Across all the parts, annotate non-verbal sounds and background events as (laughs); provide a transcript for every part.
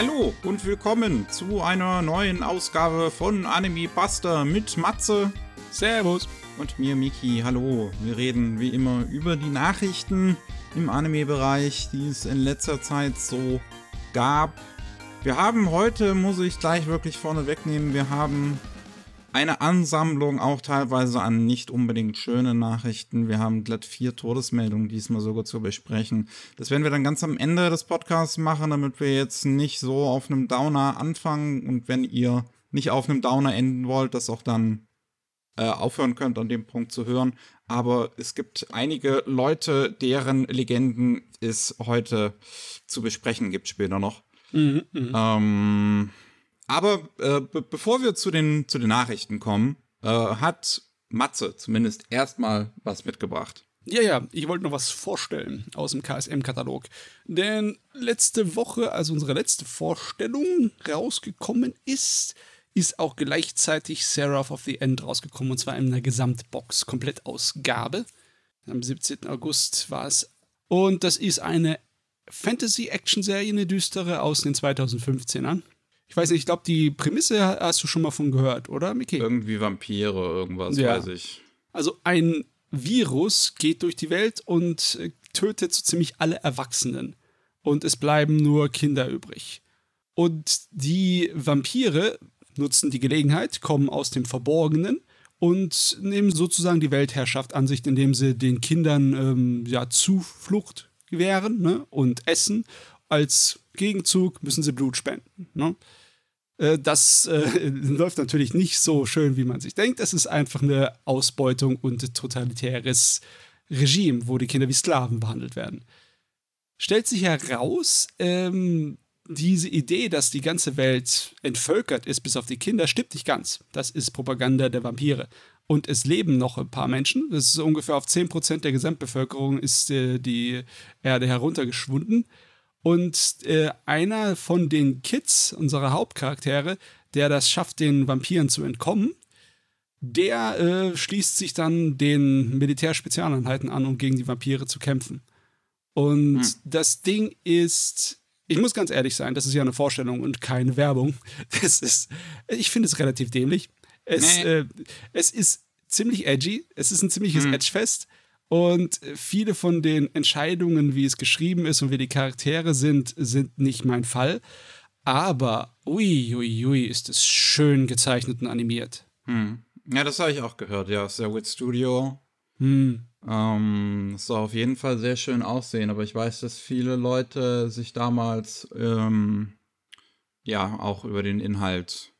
Hallo und willkommen zu einer neuen Ausgabe von Anime Buster mit Matze. Servus. Und mir, Miki. Hallo. Wir reden wie immer über die Nachrichten im Anime-Bereich, die es in letzter Zeit so gab. Wir haben heute, muss ich gleich wirklich vorne wegnehmen, wir haben eine Ansammlung auch teilweise an nicht unbedingt schönen Nachrichten. Wir haben glatt vier Todesmeldungen diesmal sogar zu besprechen. Das werden wir dann ganz am Ende des Podcasts machen, damit wir jetzt nicht so auf einem Downer anfangen und wenn ihr nicht auf einem Downer enden wollt, das auch dann äh, aufhören könnt, an dem Punkt zu hören. Aber es gibt einige Leute, deren Legenden es heute zu besprechen gibt, später noch. Mhm, mh. ähm, aber äh, bevor wir zu den, zu den Nachrichten kommen, äh, hat Matze zumindest erstmal was mitgebracht. Ja, ja, ich wollte noch was vorstellen aus dem KSM-Katalog. Denn letzte Woche, also unsere letzte Vorstellung rausgekommen ist, ist auch gleichzeitig Seraph of the End rausgekommen. Und zwar in einer Gesamtbox, Komplettausgabe. Am 17. August war es. Und das ist eine Fantasy-Action-Serie, eine düstere aus den 2015ern. Ich weiß nicht, ich glaube, die Prämisse hast du schon mal von gehört, oder, Mickey? Irgendwie Vampire, irgendwas, ja. weiß ich. Also ein Virus geht durch die Welt und äh, tötet so ziemlich alle Erwachsenen. Und es bleiben nur Kinder übrig. Und die Vampire nutzen die Gelegenheit, kommen aus dem Verborgenen und nehmen sozusagen die Weltherrschaft an sich, indem sie den Kindern ähm, ja, Zuflucht gewähren ne, und essen. Als Gegenzug müssen sie Blut spenden. Ne? Äh, das äh, (laughs) läuft natürlich nicht so schön, wie man sich denkt. Es ist einfach eine Ausbeutung und totalitäres Regime, wo die Kinder wie Sklaven behandelt werden. Stellt sich heraus, ähm, diese Idee, dass die ganze Welt entvölkert ist, bis auf die Kinder, stimmt nicht ganz. Das ist Propaganda der Vampire. Und es leben noch ein paar Menschen. Das ist ungefähr auf 10% der Gesamtbevölkerung ist äh, die Erde heruntergeschwunden. Und äh, einer von den Kids, unserer Hauptcharaktere, der das schafft, den Vampiren zu entkommen, der äh, schließt sich dann den Militärspezialeinheiten an, um gegen die Vampire zu kämpfen. Und hm. das Ding ist, ich muss ganz ehrlich sein, das ist ja eine Vorstellung und keine Werbung. (laughs) Das ist, ich finde es relativ dämlich. Es, nee. äh, es ist ziemlich edgy, es ist ein ziemliches hm. Edgefest. Und viele von den Entscheidungen, wie es geschrieben ist und wie die Charaktere sind, sind nicht mein Fall. Aber ui, ui, ui, ist es schön gezeichnet und animiert. Hm. Ja, das habe ich auch gehört, ja. Sehr Wit Studio. Hm. Ähm, es soll auf jeden Fall sehr schön aussehen, aber ich weiß, dass viele Leute sich damals ähm, ja auch über den Inhalt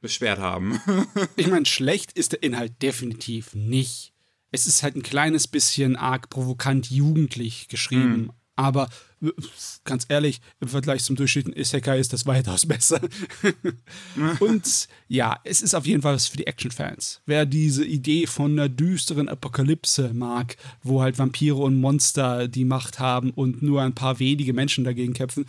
beschwert haben. (laughs) ich meine, schlecht ist der Inhalt definitiv nicht es ist halt ein kleines bisschen arg provokant jugendlich geschrieben. Mhm. Aber ganz ehrlich, im Vergleich zum durchschnittlichen Isekai ist das weitaus (laughs) besser. (laughs) und ja, es ist auf jeden Fall was für die Action-Fans. Wer diese Idee von einer düsteren Apokalypse mag, wo halt Vampire und Monster die Macht haben und nur ein paar wenige Menschen dagegen kämpfen,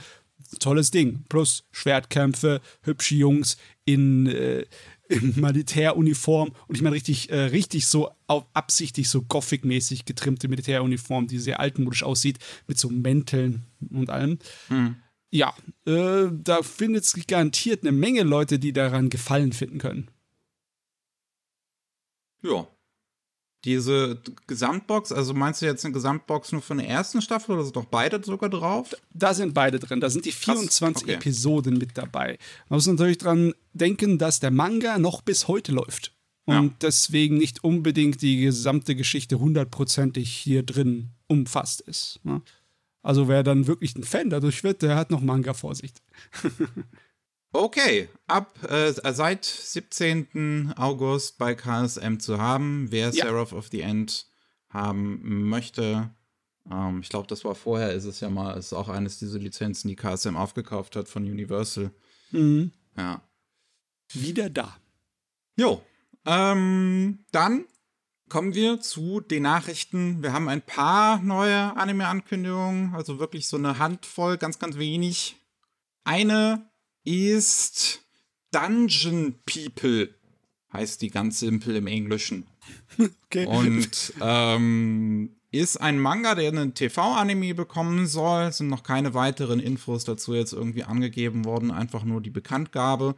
tolles Ding. Plus Schwertkämpfe, hübsche Jungs in äh, in Militäruniform und ich meine richtig, äh, richtig so auf, absichtlich so Gothic-mäßig getrimmte Militäruniform, die sehr altmodisch aussieht, mit so Mänteln und allem. Hm. Ja, äh, da findet es garantiert eine Menge Leute, die daran Gefallen finden können. Ja, diese Gesamtbox, also meinst du jetzt eine Gesamtbox nur von der ersten Staffel oder sind doch beide sogar drauf? Da sind beide drin. Da sind die 24 okay. Episoden mit dabei. Man muss natürlich dran denken, dass der Manga noch bis heute läuft. Und ja. deswegen nicht unbedingt die gesamte Geschichte hundertprozentig hier drin umfasst ist. Ne? Also wer dann wirklich ein Fan dadurch wird, der hat noch Manga-Vorsicht. (laughs) Okay, ab äh, seit 17. August bei KSM zu haben, wer ja. Seraph of the End haben möchte. Ähm, ich glaube, das war vorher, ist es ja mal, ist auch eines dieser Lizenzen, die KSM aufgekauft hat von Universal. Mhm. Ja. Wieder da. Jo. Ähm, dann kommen wir zu den Nachrichten. Wir haben ein paar neue Anime-Ankündigungen, also wirklich so eine Handvoll, ganz, ganz wenig. Eine ist Dungeon People, heißt die ganz simpel im Englischen. (laughs) Okay. Und ähm, ist ein Manga, der einen TV-Anime bekommen soll. Es sind noch keine weiteren Infos dazu jetzt irgendwie angegeben worden, einfach nur die Bekanntgabe.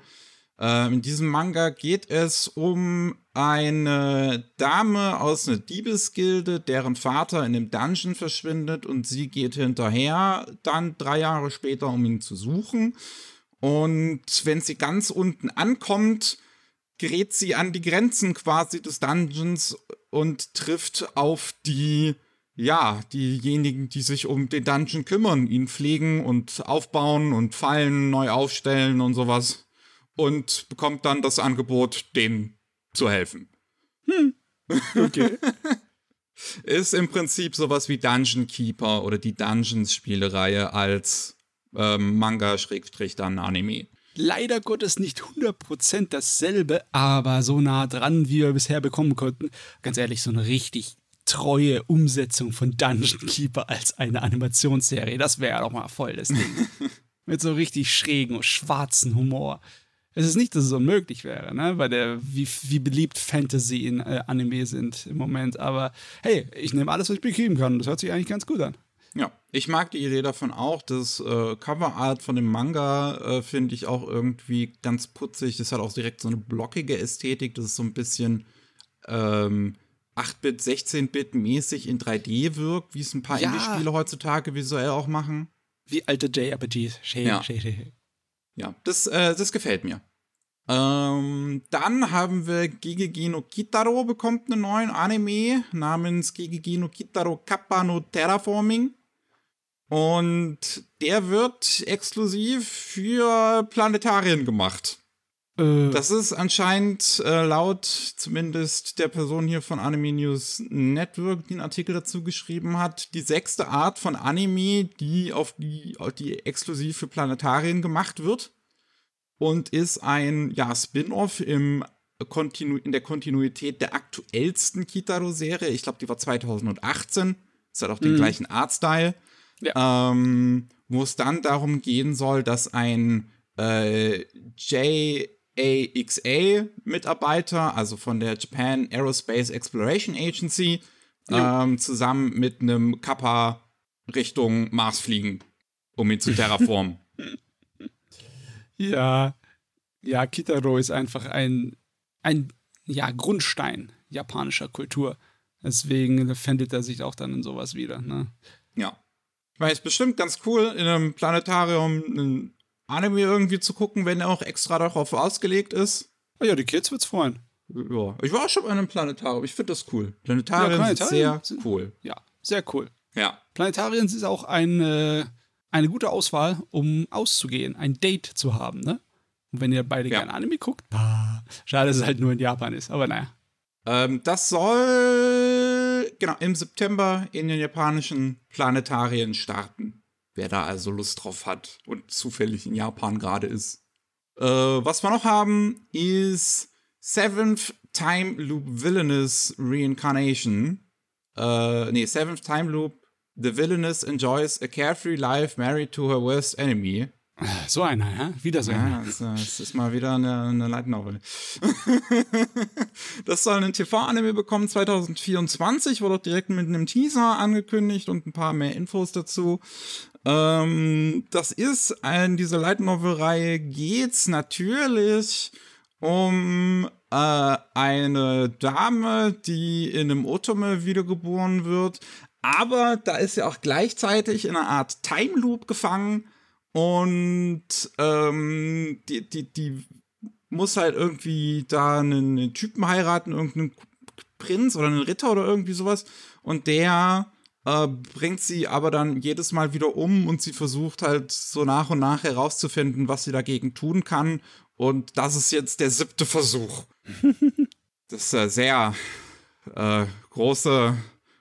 Äh, in diesem Manga geht es um eine Dame aus einer Diebesgilde, deren Vater in einem Dungeon verschwindet und sie geht hinterher, dann drei Jahre später, um ihn zu suchen. Und wenn sie ganz unten ankommt, gerät sie an die Grenzen quasi des Dungeons und trifft auf die, ja, diejenigen, die sich um den Dungeon kümmern, ihn pflegen und aufbauen und Fallen neu aufstellen und sowas. Und bekommt dann das Angebot, denen zu helfen. Hm. Okay. (laughs) Ist im Prinzip sowas wie Dungeon Keeper oder die Dungeons-Spielereihe als ähm, Manga-dann Anime leider Gottes nicht 100% dasselbe, aber so nah dran, wie wir bisher bekommen konnten. Ganz ehrlich, so eine richtig treue Umsetzung von Dungeon Keeper als eine Animationsserie, das wäre doch mal voll das Ding. (laughs) Mit so richtig schrägen und schwarzen Humor. Es ist nicht, dass es unmöglich wäre, ne? weil der, wie, wie beliebt Fantasy in äh, Anime sind im Moment. Aber hey, ich nehme alles, was ich bekommen kann. Das hört sich eigentlich ganz gut an. Ja, ich mag die Idee davon auch. Das äh, Coverart von dem Manga äh, finde ich auch irgendwie ganz putzig. Das hat auch direkt so eine blockige Ästhetik. Das ist so ein bisschen ähm, 8-Bit, 16-Bit mäßig in 3D wirkt, wie es ein paar ja. Indie-Spiele heutzutage visuell auch machen. Wie alte JRPGs. Ja. ja, das, äh, das gefällt mir. Ähm, dann haben wir Gigegi no Kitaro bekommt einen neuen Anime namens Gigegi no Kitaro Kappa no Terraforming. Und der wird exklusiv für Planetarien gemacht. Äh. Das ist anscheinend äh, laut zumindest der Person hier von Anime News Network, die einen Artikel dazu geschrieben hat, die sechste Art von Anime, die auf die, die exklusiv für Planetarien gemacht wird. Und ist ein ja, Spin-off im Kontinu in der Kontinuität der aktuellsten Kitaro-Serie. Ich glaube, die war 2018. Es hat auch den mhm. gleichen Artstyle. Ja. Ähm, wo es dann darum gehen soll, dass ein äh, JAXA-Mitarbeiter, also von der Japan Aerospace Exploration Agency, ähm, zusammen mit einem Kappa Richtung Mars fliegen, um ihn zu terraformen. (laughs) ja, ja, Kitaro ist einfach ein, ein ja, Grundstein japanischer Kultur. Deswegen findet er sich auch dann in sowas wieder. Ne? Ich meine, es ist bestimmt ganz cool, in einem Planetarium ein Anime irgendwie zu gucken, wenn er auch extra darauf ausgelegt ist. Oh ja, die Kids wird's freuen. Ja, ich war auch schon bei einem Planetarium. Ich finde das cool. Planetarien, ja, sind sehr cool. Ja, sehr cool. Ja. Planetarien ist auch eine, eine gute Auswahl, um auszugehen, ein Date zu haben, ne? Und wenn ihr beide ja. gerne Anime guckt, ah, schade, dass es halt nur in Japan ist, aber naja. Ähm, das soll genau im September in den japanischen Planetarien starten. Wer da also Lust drauf hat und zufällig in Japan gerade ist. Äh, was wir noch haben, ist Seventh Time Loop Villainous Reincarnation. Äh, nee, Seventh Time Loop The Villainous enjoys a carefree life married to her worst enemy. So einer, ja? Wieder so einer. Ja, das, das ist mal wieder eine, eine Light Novel. (laughs) das soll einen TV-Anime bekommen 2024, wurde auch direkt mit einem Teaser angekündigt und ein paar mehr Infos dazu. Ähm, das ist, in dieser Light Novel-Reihe geht's natürlich um äh, eine Dame, die in einem Otome wiedergeboren wird, aber da ist sie auch gleichzeitig in einer Art Time Loop gefangen und ähm, die, die, die muss halt irgendwie da einen, einen Typen heiraten, irgendeinen Prinz oder einen Ritter oder irgendwie sowas. Und der äh, bringt sie aber dann jedes Mal wieder um und sie versucht halt so nach und nach herauszufinden, was sie dagegen tun kann. Und das ist jetzt der siebte Versuch. (laughs) das ist eine sehr äh, große,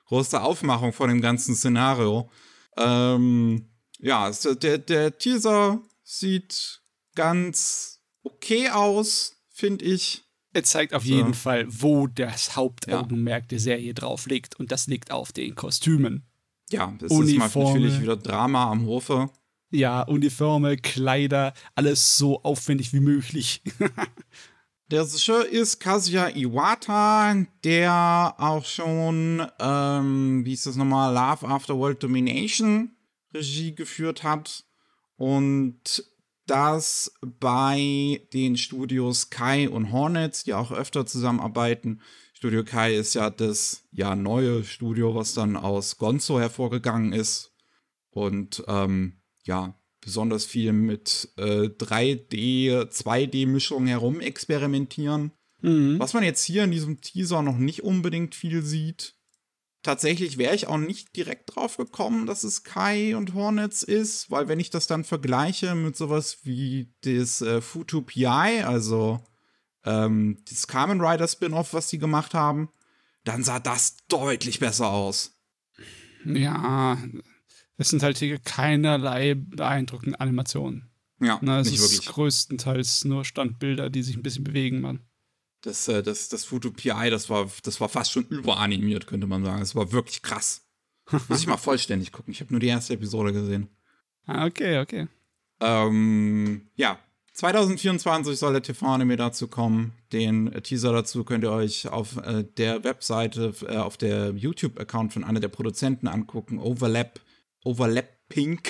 große Aufmachung von dem ganzen Szenario. Ähm, ja, der, der Teaser sieht ganz okay aus, finde ich. Er zeigt auf so. jeden Fall, wo das Hauptaugenmerk ja. der Serie drauf liegt. Und das liegt auf den Kostümen. Ja, das Uniforme. ist mal natürlich wieder Drama am Hofe. Ja, Uniforme, Kleider, alles so aufwendig wie möglich. (laughs) Der Regisseur ist Kazuya Iwata, der auch schon, ähm, wie ist das nochmal, Love After World Domination Regie geführt hat. Und das bei den Studios Kai und Hornets, die auch öfter zusammenarbeiten. Studio Kai ist ja das ja neue Studio, was dann aus Gonzo hervorgegangen ist. Und ähm, ja, besonders viel mit äh, 3D, 2D-Mischungen herum experimentieren. Mhm. Was man jetzt hier in diesem Teaser noch nicht unbedingt viel sieht. Tatsächlich wäre ich auch nicht direkt drauf gekommen, dass es Kai und Hornets ist, weil wenn ich das dann vergleiche mit sowas wie das äh, Futu PI, also ähm, das Kamen Rider Spin-off, was die gemacht haben, dann sah das deutlich besser aus. Ja, es sind halt hier keinerlei beeindruckende Animationen. Ja, Na, es nicht ist wirklich. größtenteils nur Standbilder, die sich ein bisschen bewegen, Mann. Das, äh, das, das Foto PI, das war, das war fast schon überanimiert, könnte man sagen. Das war wirklich krass. (laughs) Muss ich mal vollständig gucken. Ich habe nur die erste Episode gesehen. Ah, okay, okay. Ähm, ja, 2024 soll der TV-Anime dazu kommen. Den Teaser dazu könnt ihr euch auf äh, der Webseite, äh, auf der YouTube-Account von einer der Produzenten angucken. Overlap Overlapping.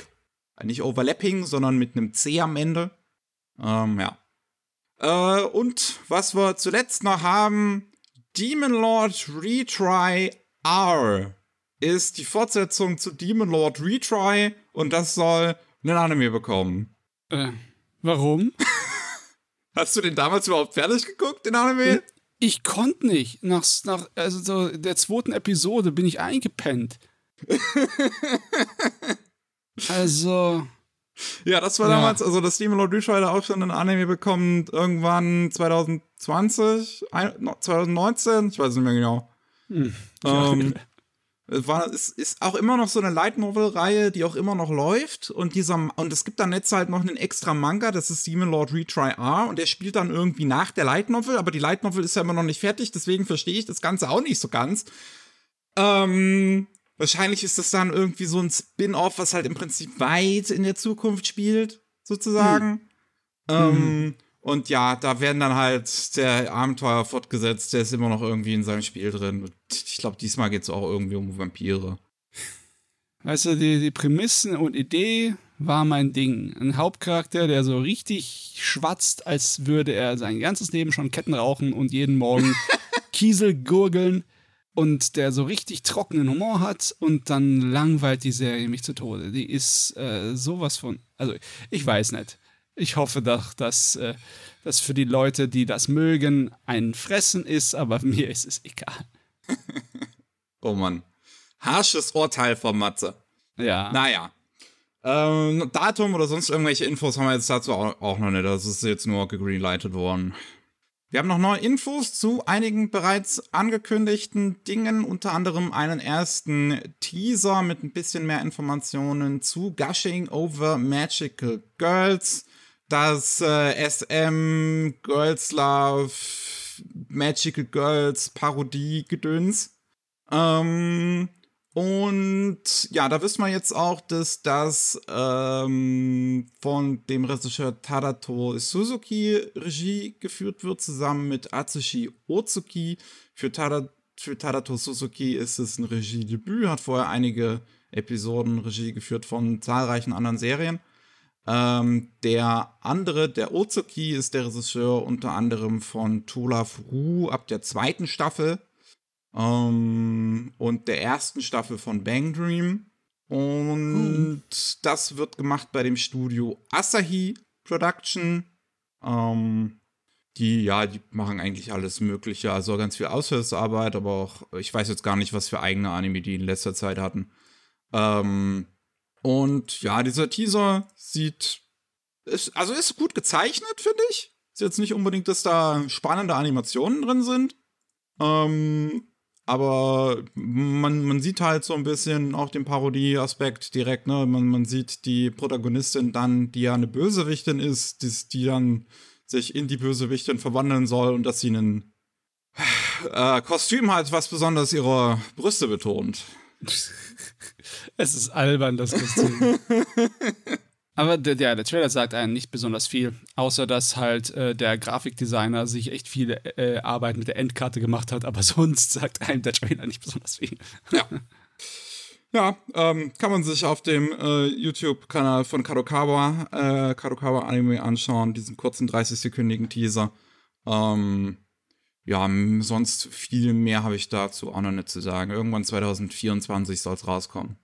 Nicht Overlapping, sondern mit einem C am Ende. Ähm, ja. Äh, und was wir zuletzt noch haben, Demon Lord Retry R ist die Fortsetzung zu Demon Lord Retry und das soll einen Anime bekommen. Äh, warum? (laughs) Hast du den damals überhaupt fertig geguckt, den Anime? Ich konnte nicht. Nach, nach also so der zweiten Episode bin ich eingepennt. (laughs) also. Ja, das war ja. damals, also das Demon Lord Retry auch schon ein Anime bekommen, irgendwann 2020, 2019, ich weiß nicht mehr genau. Hm. Ähm, es war, es ist auch immer noch so eine Light Novel-Reihe, die auch immer noch läuft. Und dieser, und es gibt dann jetzt halt noch einen extra Manga, das ist Demon Lord Retry R, und der spielt dann irgendwie nach der Light Novel, aber die Light Novel ist ja immer noch nicht fertig, deswegen verstehe ich das Ganze auch nicht so ganz. Ähm, Wahrscheinlich ist das dann irgendwie so ein Spin-off, was halt im Prinzip weit in der Zukunft spielt, sozusagen. Hm. Ähm, mhm. Und ja, da werden dann halt der Abenteuer fortgesetzt. Der ist immer noch irgendwie in seinem Spiel drin. Ich glaube, diesmal geht es auch irgendwie um Vampire. Weißt du, die, die Prämissen und Idee war mein Ding. Ein Hauptcharakter, der so richtig schwatzt, als würde er sein ganzes Leben schon Ketten rauchen und jeden Morgen (laughs) Kiesel gurgeln und der so richtig trockenen Humor hat und dann langweilt die Serie mich zu Tode. Die ist äh, sowas von. Also, ich weiß nicht. Ich hoffe doch, dass äh, das für die Leute, die das mögen, ein Fressen ist, aber (laughs) mir ist es egal. (laughs) oh Mann. Harsches Urteil von Matze. Ja. Naja. Ähm, Datum oder sonst irgendwelche Infos haben wir jetzt dazu auch, auch noch nicht. Das ist jetzt nur gegreenlightet worden. Wir haben noch neue Infos zu einigen bereits angekündigten Dingen, unter anderem einen ersten Teaser mit ein bisschen mehr Informationen zu Gushing Over Magical Girls, das äh, SM Girls Love Magical Girls Parodie Gedöns. Ähm, und ja, da wissen wir jetzt auch, dass das ähm, von dem Regisseur Tadato Suzuki Regie geführt wird, zusammen mit Atsushi Otsuki. Für, Tada, für Tadato Suzuki ist es ein Regiedebüt, hat vorher einige Episoden Regie geführt von zahlreichen anderen Serien. Ähm, der andere, der Otsuki, ist der Regisseur unter anderem von Tola Furu ab der zweiten Staffel ähm, und der ersten Staffel von Bang Dream. Und uh. das wird gemacht bei dem Studio Asahi Production. Ähm, die, ja, die machen eigentlich alles Mögliche. Also ganz viel Aushilfsarbeit, aber auch, ich weiß jetzt gar nicht, was für eigene Anime die in letzter Zeit hatten. Ähm, und ja, dieser Teaser sieht, ist, also ist gut gezeichnet, finde ich. Ist jetzt nicht unbedingt, dass da spannende Animationen drin sind. Ähm, aber man, man sieht halt so ein bisschen auch den Parodie-Aspekt direkt, ne? Man, man sieht die Protagonistin dann, die ja eine Bösewichtin ist, die, die dann sich in die Bösewichtin verwandeln soll und dass sie ein äh, Kostüm hat, was besonders ihre Brüste betont. (laughs) es ist albern, das Kostüm. (laughs) Aber der, der, der Trailer sagt einem nicht besonders viel, außer dass halt äh, der Grafikdesigner sich echt viel äh, Arbeit mit der Endkarte gemacht hat, aber (laughs) sonst sagt einem der Trailer nicht besonders viel. Ja. Ja, ähm, kann man sich auf dem äh, YouTube-Kanal von Kadokawa, äh, Kadokawa Anime anschauen, diesen kurzen 30-sekündigen Teaser. Ähm, ja, sonst viel mehr habe ich dazu auch noch nicht zu sagen. Irgendwann 2024 soll es rauskommen.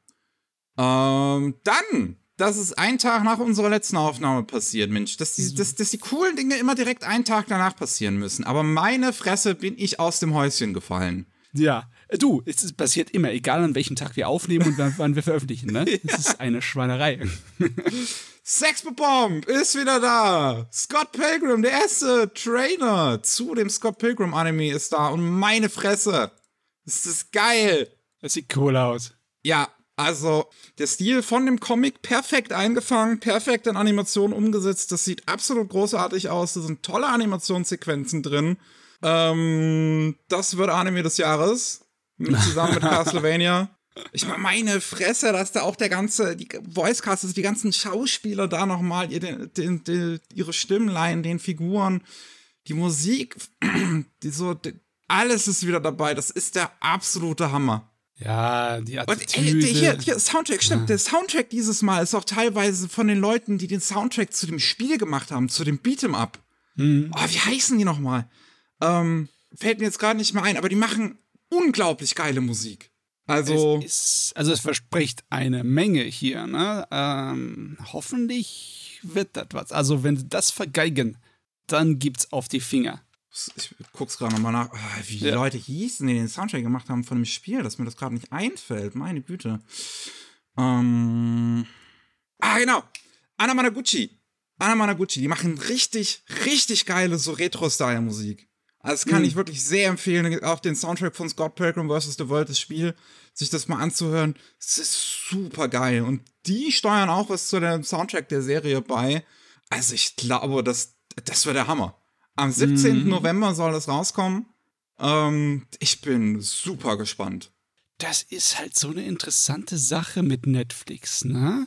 Ähm, dann, das ist ein Tag nach unserer letzten Aufnahme passiert, Mensch, dass die, dass, dass die coolen Dinge immer direkt einen Tag danach passieren müssen. Aber meine Fresse bin ich aus dem Häuschen gefallen. Ja, du, es passiert immer, egal an welchem Tag wir aufnehmen und wann, wir veröffentlichen, ne? (laughs) Es ja. ist eine Schweinerei. (laughs) Sexbomb ist wieder da. Scott Pilgrim, der erste Trainer zu dem Scott Pilgrim Anime ist da und meine Fresse. Das ist geil. Das sieht cool aus. Ja, also der Stil von dem Comic perfekt eingefangen, perfekt in Animation umgesetzt. Das sieht absolut großartig aus. Da sind tolle Animationssequenzen drin. Ähm, das wird Anime des Jahres. Zusammen mit (laughs) Castlevania. Ich meine, meine Fresse, dass da auch der ganze, die Voicecast, also die ganzen Schauspieler da nochmal ihre, ihre Stimmlein, den Figuren, die Musik, (clears throat) die so, alles ist wieder dabei. Das ist der absolute Hammer. Ja, die Attitüde. Und ey, hier, hier, Soundtrack, stimmt. Ja. Der Soundtrack dieses Mal ist auch teilweise von den Leuten, die den Soundtrack zu dem Spiel gemacht haben, zu dem Beat'em Up. Mhm. Oh, wie heißen die nochmal? Ähm, fällt mir jetzt gerade nicht mehr ein, aber die machen unglaublich geile Musik. Also es, ist, also es verspricht eine Menge hier. Ne? Ähm, hoffentlich wird das was. Also wenn sie das vergeigen, dann gibt's auf die Finger. Ich guck's gerade nochmal nach, ah, wie die ja. Leute hießen, die den Soundtrack gemacht haben von dem Spiel, dass mir das gerade nicht einfällt. Meine Güte. Ähm. Ah, genau. Anna Managuchi. Anna Managuchi, die machen richtig, richtig geile so Retro-Style-Musik. Also das kann mhm. ich wirklich sehr empfehlen, auch den Soundtrack von Scott Pilgrim vs. The World, das Spiel, sich das mal anzuhören. Es ist super geil. Und die steuern auch was zu dem Soundtrack der Serie bei. Also ich glaube, das, das wird der Hammer. Am 17. Mhm. November soll das rauskommen. Ähm, ich bin super gespannt. Das ist halt so eine interessante Sache mit Netflix, ne?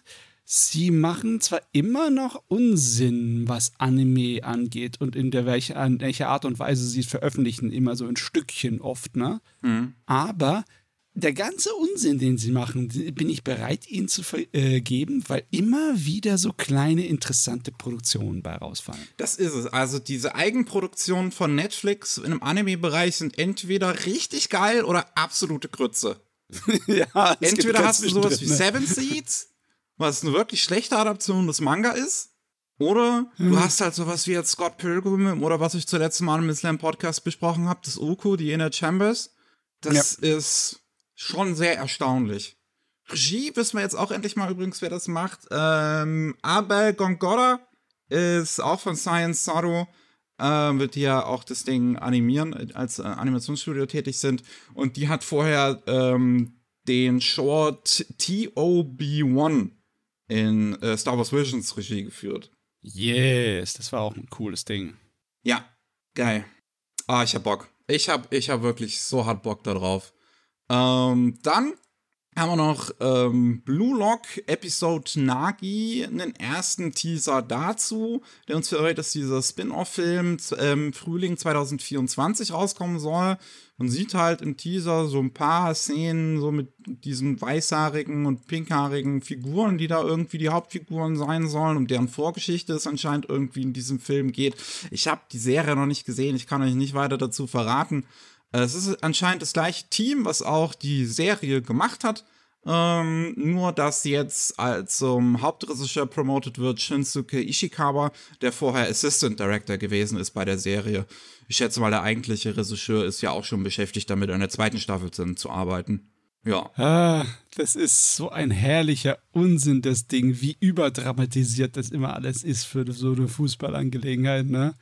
sie machen zwar immer noch Unsinn, was Anime angeht und in der welche, welcher Art und Weise sie es veröffentlichen, immer so in Stückchen oft, ne? Mhm. Aber der ganze Unsinn, den sie machen, bin ich bereit, ihnen zu vergeben, weil immer wieder so kleine interessante Produktionen bei rausfallen. Das ist es. Also diese Eigenproduktionen von Netflix im Anime-Bereich sind entweder richtig geil oder absolute Grütze. (laughs) ja, entweder hast du sowas drin, wie ne? Seven Seeds was eine wirklich schlechte Adaption des Manga ist. Oder hm. du hast halt sowas wie jetzt Scott Pilgrim oder was ich zuletzt mal im Slam Podcast besprochen habe, das Uku, die Inner Chambers. Das ja. ist schon sehr erstaunlich. Regie wissen wir jetzt auch endlich mal übrigens, wer das macht. Ähm, Abel Gongora ist auch von Science Saru, äh, wird die ja auch das Ding animieren, als äh, Animationsstudio tätig sind. Und die hat vorher ähm, den Short TOB1 in äh, Star Wars Visions Regie geführt. Yes, das war auch ein cooles Ding. Ja, geil. Ah, ich hab Bock. Ich hab, ich hab wirklich so hart Bock darauf. Ähm, dann haben wir noch ähm, Blue Lock Episode Nagi, einen ersten Teaser dazu, der uns verrät, dass dieser Spin-off-Film ähm, Frühling 2024 rauskommen soll. Man sieht halt im Teaser so ein paar Szenen so mit diesen weißhaarigen und pinkhaarigen Figuren, die da irgendwie die Hauptfiguren sein sollen, um deren Vorgeschichte es anscheinend irgendwie in diesem Film geht. Ich habe die Serie noch nicht gesehen, ich kann euch nicht weiter dazu verraten. Es ist anscheinend das gleiche Team, was auch die Serie gemacht hat. Ähm, nur, dass jetzt als um, Hauptregisseur promoted wird Shinsuke Ishikawa, der vorher Assistant Director gewesen ist bei der Serie. Ich schätze mal, der eigentliche Regisseur ist ja auch schon beschäftigt damit, an der zweiten Staffel zu, zu arbeiten. Ja. Ah, das ist so ein herrlicher Unsinn, das Ding, wie überdramatisiert das immer alles ist für so eine Fußballangelegenheit, ne?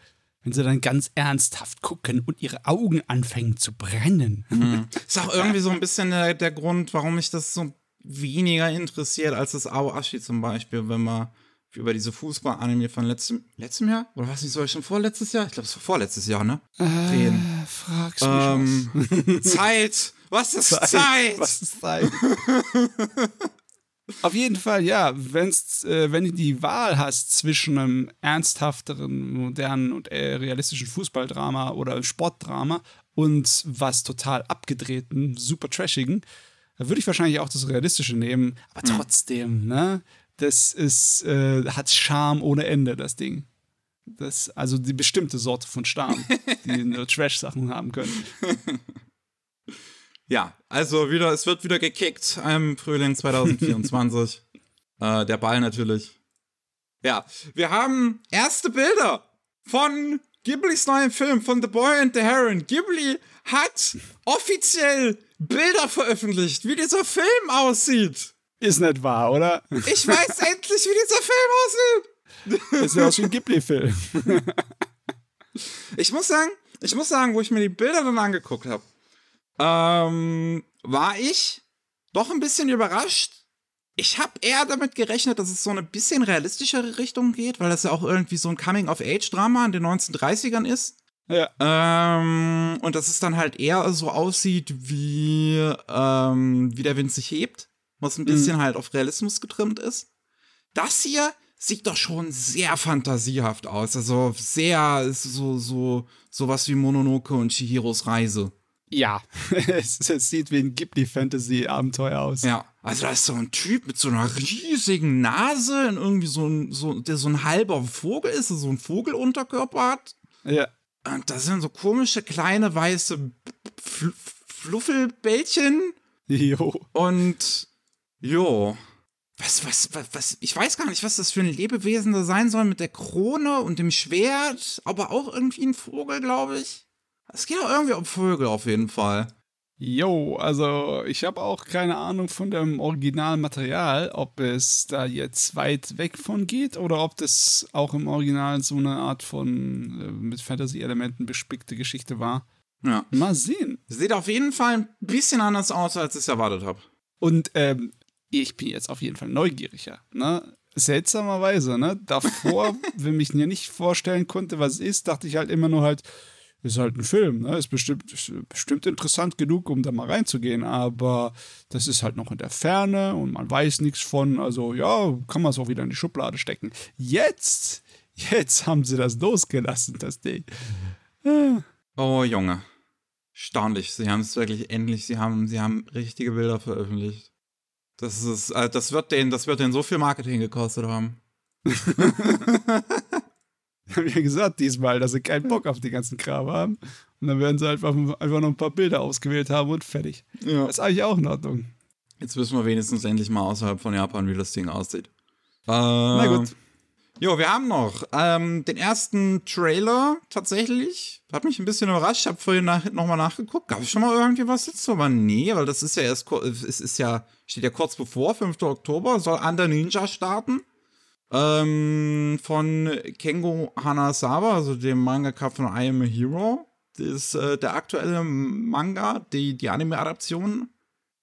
Wenn sie dann ganz ernsthaft gucken und ihre Augen anfangen zu brennen. Mhm. (laughs) Ist auch irgendwie so ein bisschen der, der Grund, warum mich das so weniger interessiert als das Aoashi zum Beispiel, wenn man über diese Fußball-Anime von letztem, letztem Jahr? Oder was nicht, soll ich schon vorletztes Jahr? Ich glaube, es war vorletztes Jahr, ne? Äh, Reden. Fragst mich ähm, (laughs) Zeit! Was ist Zeit? Zeit? Was ist Zeit? (laughs) Auf jeden Fall, ja. Wenn's, äh, wenn du die Wahl hast zwischen einem ernsthafteren, modernen und äh, realistischen Fußballdrama oder Sportdrama und was total abgedrehten, super trashigen, da würde ich wahrscheinlich auch das Realistische nehmen. Aber trotzdem, ne? Das ist, äh, hat Charme ohne Ende, das Ding. Das, also die bestimmte Sorte von Charme, (laughs) die nur Trash-Sachen haben können. (laughs) Ja, also wieder, es wird wieder gekickt im Frühling 2024. (laughs) äh, der Ball natürlich. Ja, wir haben erste Bilder von Ghiblis neuen Film von The Boy and the Heron. Ghibli hat offiziell Bilder veröffentlicht, wie dieser Film aussieht. Ist nicht wahr, oder? Ich weiß (laughs) endlich, wie dieser Film aussieht. Ist ja auch schon ein Ghibli-Film. (laughs) ich muss sagen, ich muss sagen, wo ich mir die Bilder dann angeguckt habe, ähm, war ich doch ein bisschen überrascht. Ich habe eher damit gerechnet, dass es so eine bisschen realistischere Richtung geht, weil das ja auch irgendwie so ein Coming-of-Age-Drama in den 1930ern ist. Ja. Ähm, und dass es dann halt eher so aussieht, wie, ähm, wie der Wind sich hebt, was ein bisschen mhm. halt auf Realismus getrimmt ist. Das hier sieht doch schon sehr fantasiehaft aus. Also sehr so, so, sowas wie Mononoke und Chihiros Reise. Ja, (laughs) es, es, sieht wie ein Ghibli-Fantasy-Abenteuer aus. Ja, also da ist so ein Typ mit so einer riesigen Nase und irgendwie so ein, so, der so ein halber Vogel ist, so ein Vogelunterkörper hat. Ja. Und da sind so komische kleine weiße Fl Fluffelbällchen. Jo. Und jo. Was, was, was, was, ich weiß gar nicht, was das für ein Lebewesen da sein soll mit der Krone und dem Schwert, aber auch irgendwie ein Vogel, glaube ich. Es geht auch irgendwie um Vögel auf jeden Fall. Jo, also ich habe auch keine Ahnung von dem Originalmaterial, ob es da jetzt weit weg von geht oder ob das auch im Original so eine Art von äh, mit Fantasy-Elementen bespickte Geschichte war. Ja. Mal sehen. Sieht auf jeden Fall ein bisschen anders aus, als ich es erwartet habe. Und ähm, ich bin jetzt auf jeden Fall neugieriger. Ne? Seltsamerweise, ne? Davor, (laughs) wenn ich mir nicht vorstellen konnte, was es ist, dachte ich halt immer nur halt, ist halt ein Film, ne? Ist bestimmt, ist bestimmt interessant genug, um da mal reinzugehen, aber das ist halt noch in der Ferne und man weiß nichts von, also ja, kann man es auch wieder in die Schublade stecken. Jetzt, jetzt haben sie das losgelassen, das Ding. Ja. Oh, Junge. Staunlich. Sie haben es wirklich endlich, sie haben, sie haben richtige Bilder veröffentlicht. Das ist, äh, das wird denen, das wird denen so viel Marketing gekostet haben. (laughs) (laughs) haben ja gesagt diesmal, dass sie keinen Bock auf die ganzen Kram haben. Und dann werden sie einfach, einfach noch ein paar Bilder ausgewählt haben und fertig. Ja. Das ist eigentlich auch in Ordnung. Jetzt wissen wir wenigstens endlich mal außerhalb von Japan, wie das Ding aussieht. Äh, Na gut. Jo, wir haben noch ähm, den ersten Trailer tatsächlich. Hat mich ein bisschen überrascht. Ich habe vorhin nach, nochmal nachgeguckt. Gab es schon mal irgendwie was dazu? Aber nee, weil das ist ja erst, es ist ja, steht ja kurz bevor, 5. Oktober, soll Under Ninja starten ähm, von Kengo Hanazawa, also dem Mangaka von I Am a Hero. Das ist äh, der aktuelle Manga, die, die Anime-Adaption.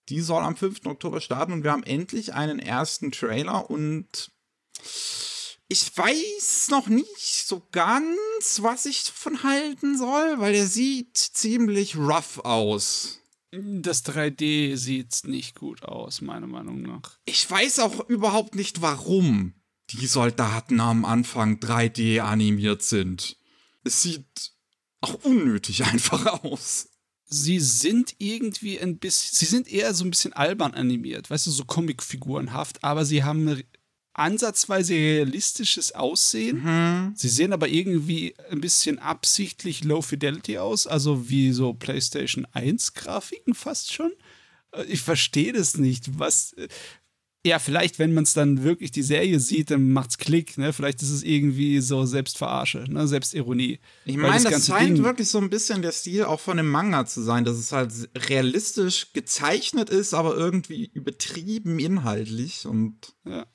Die soll am 5. Oktober starten und wir haben endlich einen ersten Trailer und ich weiß noch nicht so ganz, was ich davon halten soll, weil der sieht ziemlich rough aus. Das 3D sieht nicht gut aus, meiner Meinung nach. Ich weiß auch überhaupt nicht warum die Soldaten am Anfang 3D animiert sind. Es sieht auch unnötig (laughs) einfach aus. Sie sind irgendwie ein bisschen, sie sind eher so ein bisschen albern animiert, weißt du, so Comicfigurenhaft, aber sie haben ansatzweise realistisches Aussehen. Mhm. Sie sehen aber irgendwie ein bisschen absichtlich Low Fidelity aus, also wie so PlayStation 1 Grafiken fast schon. Äh, ich verstehe das nicht. Was, ja, vielleicht, wenn man es dann wirklich die Serie sieht, dann macht's Klick, ne? Vielleicht ist es irgendwie so Selbstverarsche, ne? Selbstironie. Ich meine, das, das scheint Ding wirklich so ein bisschen der Stil auch von dem Manga zu sein, dass es halt realistisch gezeichnet ist, aber irgendwie übertrieben inhaltlich und. Ja.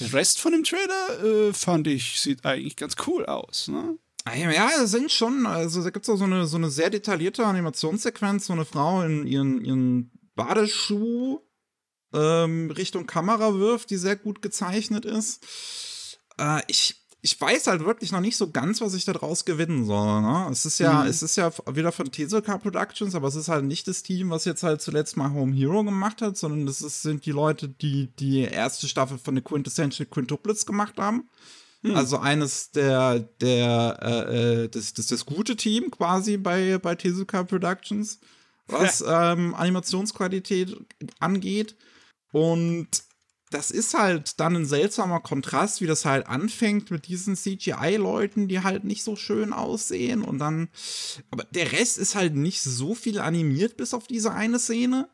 Der Rest von dem Trailer äh, fand ich, sieht eigentlich ganz cool aus, ne? Ah, ja, es sind schon, also da gibt es auch so eine, so eine sehr detaillierte Animationssequenz, so eine Frau in ihren, ihren Badeschuh ähm, Richtung Kamera wirft, die sehr gut gezeichnet ist. Äh, ich, ich weiß halt wirklich noch nicht so ganz, was ich daraus gewinnen soll. Ne? Es ist ja, mhm. es ist ja wieder von Tezuka Productions, aber es ist halt nicht das Team, was jetzt halt zuletzt mal Home Hero gemacht hat, sondern das ist, sind die Leute, die die erste Staffel von The Quintessential Quintuplets gemacht haben. Mhm. Also eines der, der, äh, äh, das, das, das gute Team quasi bei, bei Tezuka Productions, was (laughs) ähm, Animationsqualität angeht. Und das ist halt dann ein seltsamer Kontrast, wie das halt anfängt mit diesen CGI-Leuten, die halt nicht so schön aussehen und dann, aber der Rest ist halt nicht so viel animiert bis auf diese eine Szene.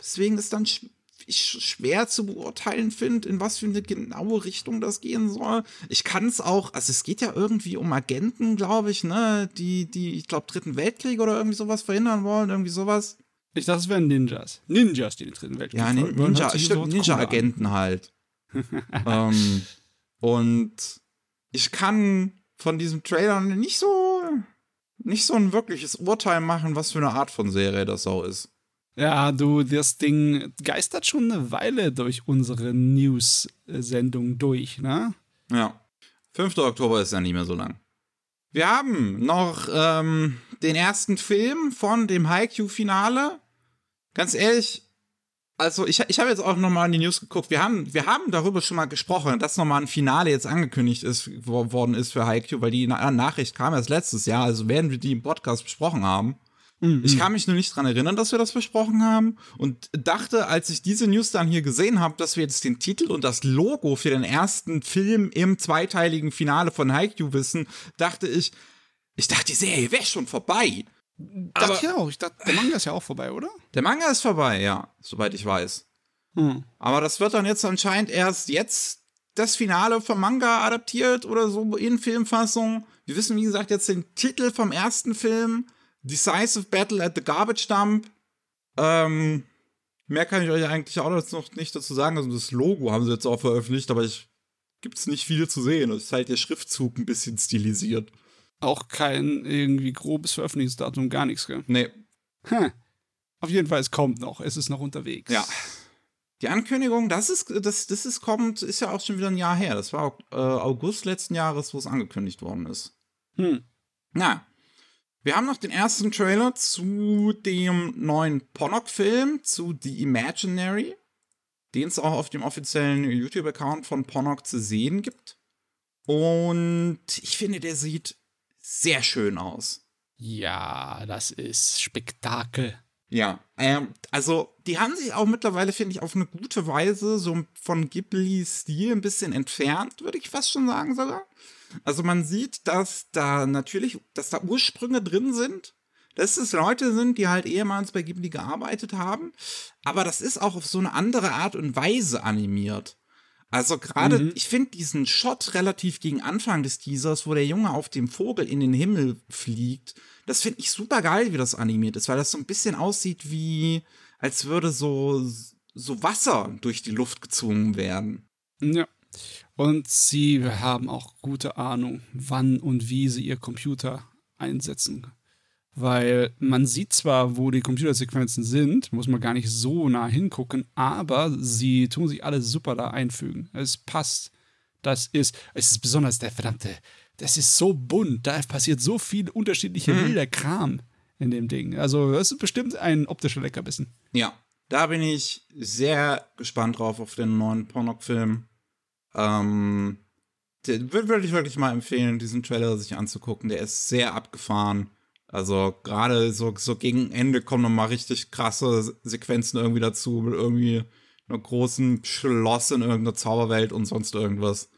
Deswegen ist dann sch schwer zu beurteilen finde, in was für eine genaue Richtung das gehen soll. Ich kann es auch, also es geht ja irgendwie um Agenten, glaube ich, ne, die, die, ich glaube, Dritten Weltkrieg oder irgendwie sowas verhindern wollen, irgendwie sowas. Ich dachte, es wären Ninjas. Ninjas, die den dritten Weltkrieg Ja, Nin Ninja, stimmt, Ninja-Agenten halt. (laughs) ähm, und ich kann von diesem Trailer nicht so, nicht so ein wirkliches Urteil machen, was für eine Art von Serie das auch ist. Ja, du, das Ding geistert schon eine Weile durch unsere News-Sendung durch, ne? Ja. 5. Oktober ist ja nicht mehr so lang. Wir haben noch ähm, den ersten Film von dem Haikyuu-Finale. Ganz ehrlich, also ich, ich habe jetzt auch nochmal in die News geguckt. Wir haben, wir haben darüber schon mal gesprochen, dass nochmal ein Finale jetzt angekündigt ist, worden ist für Haikyuu, weil die Nachricht kam erst letztes Jahr, also werden wir die im Podcast besprochen haben. Mhm. Ich kann mich nur nicht dran erinnern, dass wir das besprochen haben und dachte, als ich diese News dann hier gesehen habe, dass wir jetzt den Titel und das Logo für den ersten Film im zweiteiligen Finale von Haikyuu wissen, dachte ich, ich dachte, die Serie wäre schon vorbei. Aber dachte ich auch. Ich dachte, der Manga ist ja auch vorbei, oder? Der Manga ist vorbei, ja, soweit ich weiß. Hm. Aber das wird dann jetzt anscheinend erst jetzt das Finale vom Manga adaptiert oder so in Filmfassung. Wir wissen, wie gesagt, jetzt den Titel vom ersten Film. Decisive Battle at the Garbage Dump. Ähm, mehr kann ich euch eigentlich auch noch nicht dazu sagen. Also das Logo haben sie jetzt auch veröffentlicht, aber ich gibt's nicht viel zu sehen. Es ist halt der Schriftzug ein bisschen stilisiert. Auch kein irgendwie grobes Veröffentlichungsdatum, gar nichts, gell? Nee. Hm. Auf jeden Fall, es kommt noch. Es ist noch unterwegs. Ja. Die Ankündigung, das ist, das, das ist kommt, ist ja auch schon wieder ein Jahr her. Das war äh, August letzten Jahres, wo es angekündigt worden ist. Hm. Na, wir haben noch den ersten Trailer zu dem neuen Ponok-Film, zu The Imaginary, den es auch auf dem offiziellen YouTube-Account von Ponok zu sehen gibt. Und ich finde, der sieht sehr schön aus. Ja, das ist Spektakel. Ja, ähm, also die haben sich auch mittlerweile, finde ich, auf eine gute Weise so von Ghibli-Stil ein bisschen entfernt, würde ich fast schon sagen sogar. Also man sieht, dass da natürlich, dass da Ursprünge drin sind, dass es Leute sind, die halt ehemals bei Ghibli gearbeitet haben, aber das ist auch auf so eine andere Art und Weise animiert. Also gerade, mhm. ich finde diesen Shot relativ gegen Anfang des Teasers, wo der Junge auf dem Vogel in den Himmel fliegt, das finde ich super geil, wie das animiert ist, weil das so ein bisschen aussieht wie, als würde so, so Wasser durch die Luft gezogen werden. Ja. Und sie haben auch gute Ahnung, wann und wie sie ihr Computer einsetzen. Weil man sieht zwar, wo die Computersequenzen sind, muss man gar nicht so nah hingucken, aber sie tun sich alle super da einfügen. Es passt. Das ist, es ist besonders der verdammte, das ist so bunt, da passiert so viel unterschiedliche hm. wilder Kram in dem Ding. Also, das ist bestimmt ein optischer Leckerbissen. Ja, da bin ich sehr gespannt drauf auf den neuen Pornock-Film. Ähm, würde ich wirklich mal empfehlen, diesen Trailer sich anzugucken. Der ist sehr abgefahren. Also gerade so, so gegen Ende kommen noch mal richtig krasse Sequenzen irgendwie dazu mit irgendwie einer großen Schloss in irgendeiner Zauberwelt und sonst irgendwas.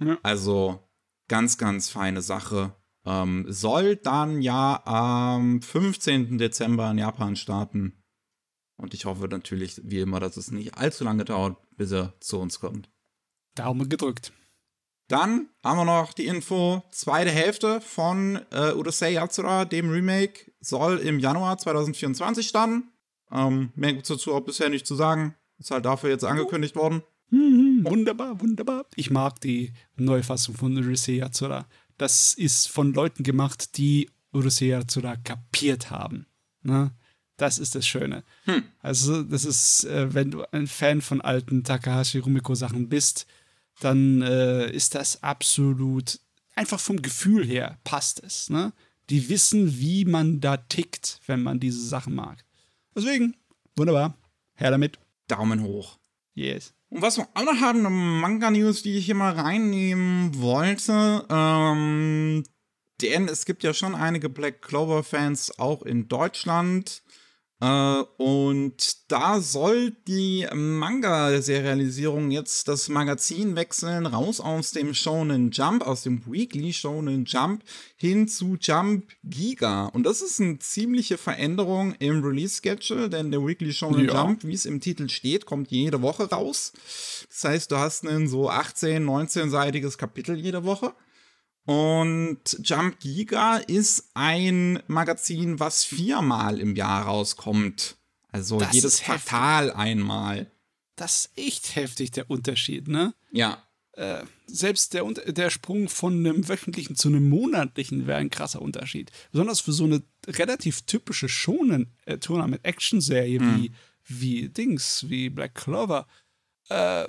Ja. Also ganz, ganz feine Sache. Ähm, soll dann ja am 15. Dezember in Japan starten. Und ich hoffe natürlich, wie immer, dass es nicht allzu lange dauert, bis er zu uns kommt. Daumen gedrückt. Dann haben wir noch die Info, zweite Hälfte von äh, Urusei Yatsura, dem Remake, soll im Januar 2024 starten. Ähm, mehr gibt es dazu auch bisher nicht zu sagen. Ist halt dafür jetzt angekündigt worden. Mhm, wunderbar, wunderbar. Ich mag die Neufassung von Urusei Yatsura. Das ist von Leuten gemacht, die Urusei Yatsura kapiert haben. Ne? Das ist das Schöne. Hm. Also, das ist, äh, wenn du ein Fan von alten Takahashi Rumiko Sachen bist, dann äh, ist das absolut einfach vom Gefühl her passt es. Ne? Die wissen, wie man da tickt, wenn man diese Sachen mag. Deswegen, wunderbar. Her damit. Daumen hoch. Yes. Und was wir auch noch haben, eine Manga-News, die ich hier mal reinnehmen wollte. Ähm, denn es gibt ja schon einige Black Clover-Fans auch in Deutschland. Äh, und da soll die Manga-Serialisierung jetzt das Magazin wechseln, raus aus dem Shonen Jump, aus dem Weekly Shonen Jump hin zu Jump Giga. Und das ist eine ziemliche Veränderung im Release-Schedule, denn der Weekly Shonen ja. Jump, wie es im Titel steht, kommt jede Woche raus. Das heißt, du hast ein so 18, 19-seitiges Kapitel jede Woche. Und Jump Giga ist ein Magazin, was viermal im Jahr rauskommt. Also das jedes Quartal einmal. Das ist echt heftig, der Unterschied, ne? Ja. Äh, selbst der, der Sprung von einem wöchentlichen zu einem monatlichen wäre ein krasser Unterschied. Besonders für so eine relativ typische Shonen-Turner äh, mit Action-Serie mhm. wie, wie Dings, wie Black Clover. Äh,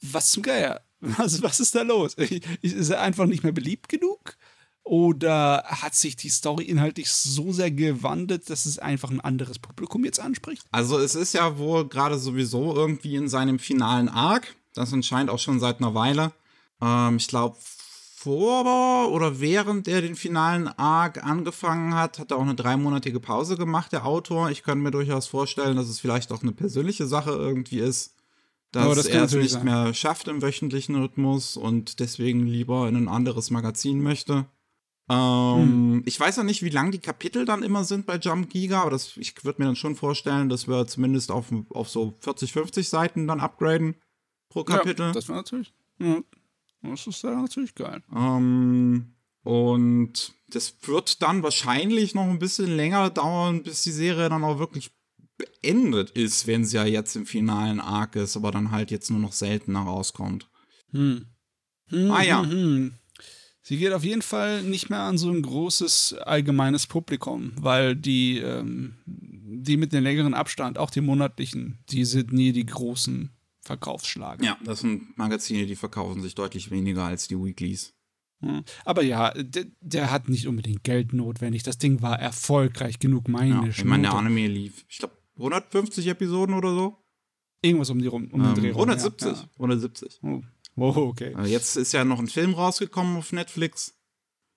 was zum Geier? Was, was ist da los? Ist er einfach nicht mehr beliebt genug? Oder hat sich die Story inhaltlich so sehr gewandelt, dass es einfach ein anderes Publikum jetzt anspricht? Also es ist ja wohl gerade sowieso irgendwie in seinem finalen Arc. Das anscheinend auch schon seit einer Weile. Ähm, ich glaube, vor oder während er den finalen Arc angefangen hat, hat er auch eine dreimonatige Pause gemacht, der Autor. Ich könnte mir durchaus vorstellen, dass es vielleicht auch eine persönliche Sache irgendwie ist dass das er es nicht sein. mehr schafft im wöchentlichen Rhythmus und deswegen lieber in ein anderes Magazin möchte. Ähm, hm. Ich weiß ja nicht, wie lang die Kapitel dann immer sind bei Jump Giga, aber das, ich würde mir dann schon vorstellen, dass wir zumindest auf, auf so 40, 50 Seiten dann upgraden pro Kapitel. Ja, das wäre natürlich, ja, das ist ja natürlich geil. Ähm, und das wird dann wahrscheinlich noch ein bisschen länger dauern, bis die Serie dann auch wirklich beendet ist, wenn sie ja jetzt im finalen Arc ist, aber dann halt jetzt nur noch seltener rauskommt. Hm. Hm, ah ja. Hm, hm. Sie geht auf jeden Fall nicht mehr an so ein großes allgemeines Publikum, weil die, ähm, die mit dem längeren Abstand, auch die monatlichen, die sind nie die großen Verkaufsschlager. Ja, das sind Magazine, die verkaufen sich deutlich weniger als die Weeklies. Hm. Aber ja, der, der, hat nicht unbedingt Geld notwendig. Das Ding war erfolgreich genug, meine ja, Ich meine, der Anime lief, ich glaube, 150 Episoden oder so? Irgendwas um die rum, um den ähm, Dreh rum. 170. Ja, ja. 170. Oh. oh, okay. Äh, jetzt ist ja noch ein Film rausgekommen auf Netflix.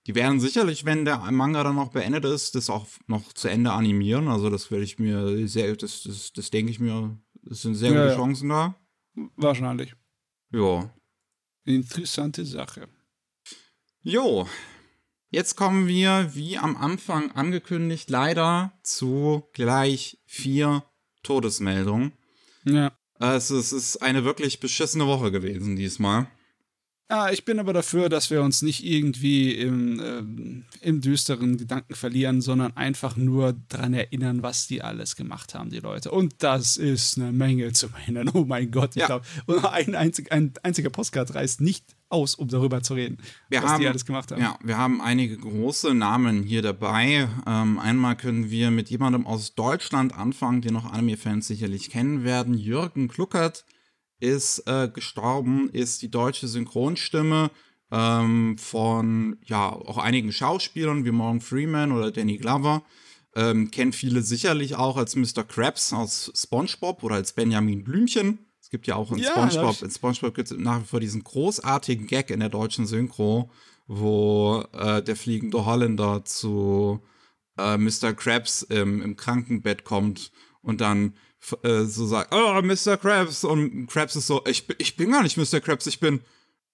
Die werden sicherlich, wenn der Manga dann noch beendet ist, das auch noch zu Ende animieren. Also das werde ich mir sehr, das, das, das denke ich mir, es sind sehr ja, gute Chancen da. Wahrscheinlich. Ja. Interessante Sache. Jo, Jetzt kommen wir, wie am Anfang angekündigt, leider zu gleich vier Todesmeldungen. Ja. Es ist eine wirklich beschissene Woche gewesen diesmal. Ah, ich bin aber dafür, dass wir uns nicht irgendwie im, äh, im düsteren Gedanken verlieren, sondern einfach nur daran erinnern, was die alles gemacht haben, die Leute. Und das ist eine Menge zu erinnern. Oh mein Gott, ich ja. glaube, ein, einzig, ein einziger Postcard reißt nicht aus, um darüber zu reden, wir was haben, die alles gemacht haben. Ja, wir haben einige große Namen hier dabei. Ähm, einmal können wir mit jemandem aus Deutschland anfangen, den noch Anime-Fans sicherlich kennen werden. Jürgen Kluckert ist äh, gestorben, ist die deutsche Synchronstimme ähm, von ja auch einigen Schauspielern wie Morgan Freeman oder Danny Glover. Ähm, kennt viele sicherlich auch als Mr. Krabs aus SpongeBob oder als Benjamin Blümchen. Es gibt ja auch in ja, SpongeBob, in SpongeBob gibt es nach wie vor diesen großartigen Gag in der deutschen Synchro, wo äh, der fliegende Holländer zu äh, Mr. Krabs im, im Krankenbett kommt und dann äh, so sagt, oh, Mr. Krabs. Und Krabs ist so, ich, ich bin gar nicht Mr. Krabs, ich bin,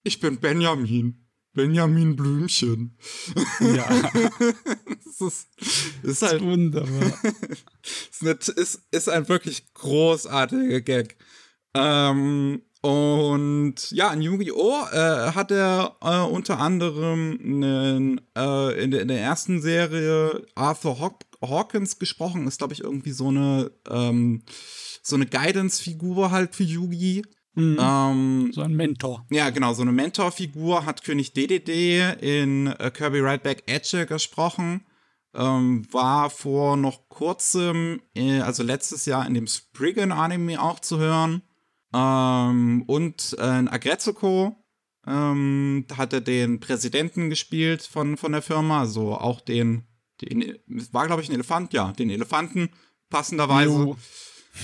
ich bin Benjamin. Benjamin Blümchen. Ja. (laughs) das ist, ist halt. wunderbar. (laughs) ist, ist, ist ein wirklich großartiger Gag. Ähm, und ja, in Yu-Gi-Oh! Äh, hat er äh, unter anderem einen, äh, in, der, in, der, ersten Serie Arthur Haw Hawkins gesprochen. Ist, glaube ich, irgendwie so eine, ähm, so eine Guidance-Figur halt für Yugi. Mhm. Ähm, so ein Mentor. Ja, genau, so eine Mentorfigur hat König DDD in äh, Kirby Right Back Edge gesprochen. Ähm, war vor noch kurzem, äh, also letztes Jahr in dem Spriggan-Anime auch zu hören. Ähm, und äh, Agretsuko Ähm, da hat er den Präsidenten gespielt von, von der Firma, also auch den, den war glaube ich ein Elefant, ja, den Elefanten, passenderweise.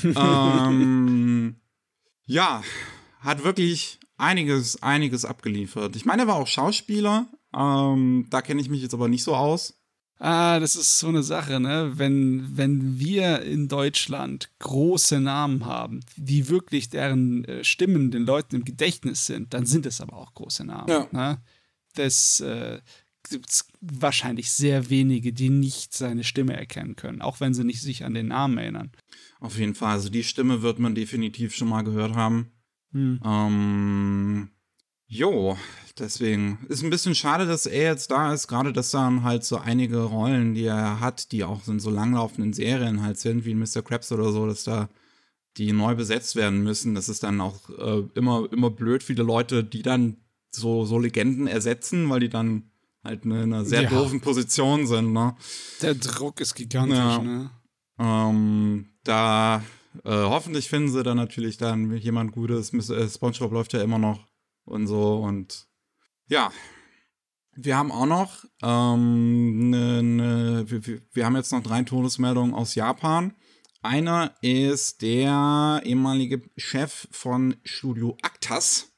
ähm, (laughs) ja, hat wirklich einiges, einiges abgeliefert. Ich meine, er war auch Schauspieler, ähm, da kenne ich mich jetzt aber nicht so aus. Ah, das ist so eine Sache, ne? Wenn, wenn wir in Deutschland große Namen haben, die wirklich deren äh, Stimmen den Leuten im Gedächtnis sind, dann sind es aber auch große Namen. Ja. Ne? Das äh, gibt es wahrscheinlich sehr wenige, die nicht seine Stimme erkennen können, auch wenn sie nicht sich an den Namen erinnern. Auf jeden Fall, also die Stimme wird man definitiv schon mal gehört haben. Hm. Ähm, jo, deswegen ist ein bisschen schade, dass er jetzt da ist, gerade dass dann halt so einige Rollen, die er hat, die auch in so langlaufenden Serien halt sind, wie Mr. Krabs oder so, dass da die neu besetzt werden müssen. Das ist dann auch äh, immer, immer blöd, viele Leute, die dann so, so Legenden ersetzen, weil die dann halt in einer sehr ja. doofen Position sind, ne? Der Druck ist gigantisch, ja. ne? Ähm, da äh, hoffentlich finden sie dann natürlich dann jemand Gutes. Äh, SpongeBob läuft ja immer noch und so und ja. Wir haben auch noch, ähm, ne, ne, wir, wir haben jetzt noch drei Todesmeldungen aus Japan. Einer ist der ehemalige Chef von Studio Actas.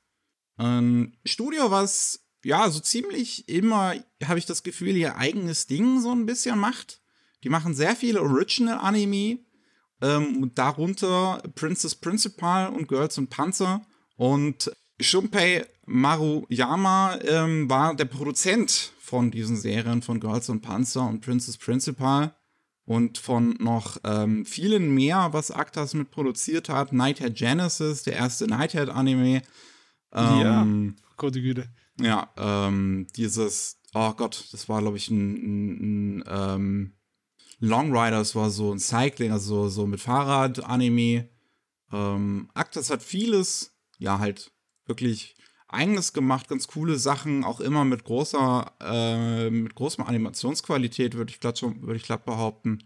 Ein Studio, was ja so ziemlich immer, habe ich das Gefühl, ihr eigenes Ding so ein bisschen macht. Die machen sehr viele Original-Anime, ähm, darunter Princess Principal und Girls und Panzer. Und Shunpei Maruyama ähm, war der Produzent von diesen Serien von Girls und Panzer und Princess Principal und von noch ähm, vielen mehr, was Actas mit produziert hat. Nighthead Genesis, der erste Nighthead-Anime. Ähm, ja, gute Güte. Ja, ähm, dieses, oh Gott, das war, glaube ich, ein, ein, ein ähm, Long Riders war so ein Cycling, also so mit Fahrrad-Anime. Ähm, Actas hat vieles, ja, halt wirklich eigenes gemacht, ganz coole Sachen, auch immer mit großer, äh, mit großer Animationsqualität, würde ich glatt glatt behaupten.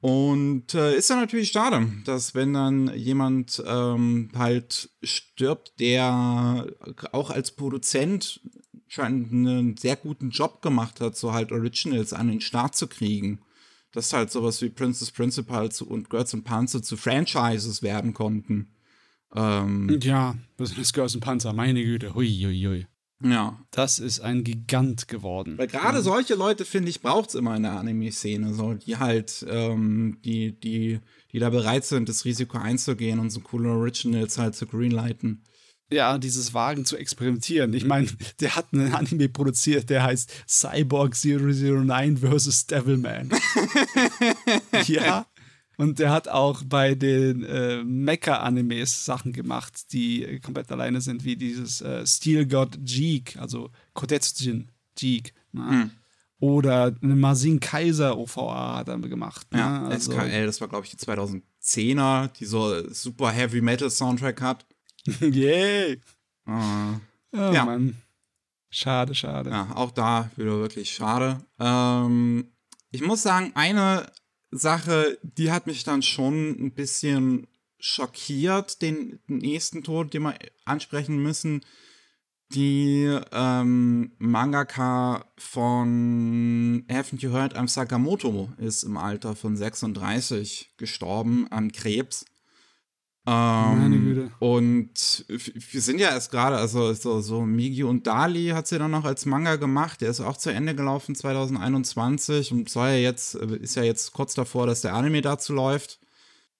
Und äh, ist dann natürlich schade, dass wenn dann jemand ähm, halt stirbt, der auch als Produzent scheint einen sehr guten Job gemacht hat, so halt Originals an den Start zu kriegen dass halt sowas wie Princess Principal und Girls and Panzer zu Franchises werden konnten. Ähm, ja, das ist Girls and Panzer, meine Güte, hui, hui, hui. Ja. Das ist ein Gigant geworden. Weil gerade ja. solche Leute, finde ich, braucht es immer in der Anime-Szene, so, die halt, ähm, die, die, die da bereit sind, das Risiko einzugehen und so coole Originals halt zu greenlighten ja, dieses Wagen zu experimentieren. Ich meine, der hat einen Anime produziert, der heißt Cyborg 009 vs. Devilman. (laughs) ja. Und der hat auch bei den äh, Mecha-Animes Sachen gemacht, die komplett alleine sind, wie dieses äh, Steel God Jeek, also Kodetsujin Jeek. Ne? Hm. Oder eine Masin Kaiser OVA hat er gemacht. Ne? Ja, also, SKL, das war, glaube ich, die 2010er, die so super Heavy Metal Soundtrack hat. (laughs) Yay! Uh, oh, ja. Mann. Schade, schade. Ja, auch da wieder wirklich schade. Ähm, ich muss sagen, eine Sache, die hat mich dann schon ein bisschen schockiert, den nächsten Tod, den wir ansprechen müssen. Die ähm, Mangaka von Haven't You Heard I'm Sakamoto ist im Alter von 36 gestorben an Krebs. Meine ähm, Güte. Und wir sind ja erst gerade, also so, so Migi und Dali hat sie dann noch als Manga gemacht. Der ist auch zu Ende gelaufen 2021 und soll ja jetzt, ist ja jetzt kurz davor, dass der Anime dazu läuft.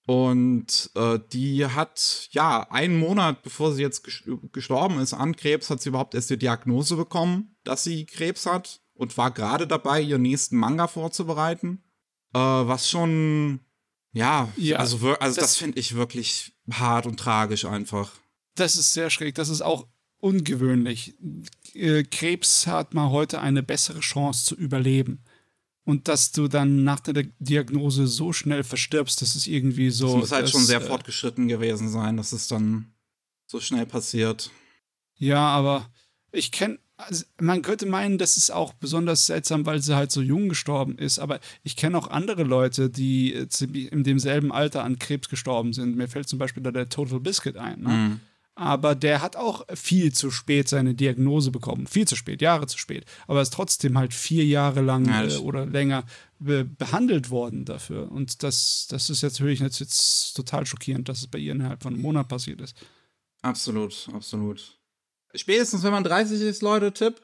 Und äh, die hat, ja, einen Monat bevor sie jetzt gestorben ist an Krebs, hat sie überhaupt erst die Diagnose bekommen, dass sie Krebs hat und war gerade dabei, ihren nächsten Manga vorzubereiten. Äh, was schon ja, ja also, also das, das finde ich wirklich hart und tragisch einfach. Das ist sehr schräg. Das ist auch ungewöhnlich. Äh, Krebs hat mal heute eine bessere Chance zu überleben. Und dass du dann nach der Diagnose so schnell verstirbst, das ist irgendwie so. Es muss halt das, schon sehr äh, fortgeschritten gewesen sein, dass es dann so schnell passiert. Ja, aber ich kenne also man könnte meinen, das ist auch besonders seltsam, weil sie halt so jung gestorben ist. Aber ich kenne auch andere Leute, die in demselben Alter an Krebs gestorben sind. Mir fällt zum Beispiel da der Total Biscuit ein. Ne? Mhm. aber der hat auch viel zu spät seine Diagnose bekommen. Viel zu spät, Jahre zu spät. Aber er ist trotzdem halt vier Jahre lang Ja, äh, oder länger be behandelt worden dafür. Und das, das ist jetzt natürlich jetzt, jetzt total schockierend, dass es bei ihr innerhalb von einem Monat passiert ist. Absolut, absolut. Spätestens wenn man 30 ist, Leute, Tipp,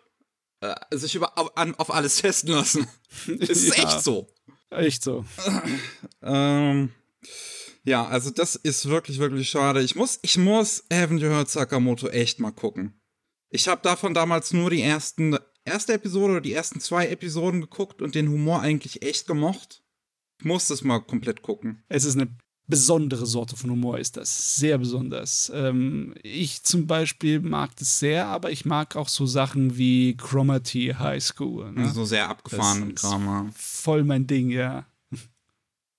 äh, sich über, auf, an, auf alles (laughs) testen lassen. Ist Ja. echt so. Echt so. (laughs) Ähm, ja, also das ist wirklich, wirklich schade. Ich muss, ich muss Haven't You Heard Sakamoto echt mal gucken. Ich habe davon damals nur die ersten, erste Episode oder die ersten zwei Episoden geguckt und den Humor eigentlich echt gemocht. Ich muss das mal komplett gucken. Es ist eine besondere Sorte von Humor, ist das. Sehr besonders. Ähm, ich zum Beispiel mag das sehr, aber ich mag auch so Sachen wie Cromarty High School. Ne? So sehr abgefahrenen Kram. Voll mein Ding, ja.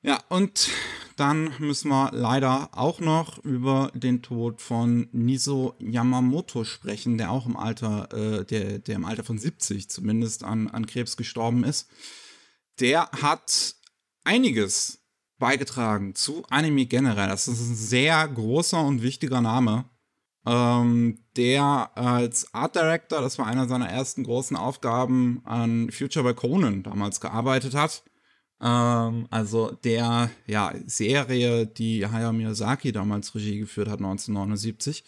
Ja, und dann müssen wir leider auch noch über den Tod von Niso Yamamoto sprechen, der auch im Alter, äh, der, der im Alter von 70 zumindest an, an Krebs gestorben ist. Der hat einiges beigetragen zu Anime generell. Das ist ein sehr großer und wichtiger Name. Ähm, der als Art Director, das war einer seiner ersten großen Aufgaben, an Future by Conan damals gearbeitet hat. Ähm, also der ja, Serie, die Hayao Miyazaki damals Regie geführt hat, 1979.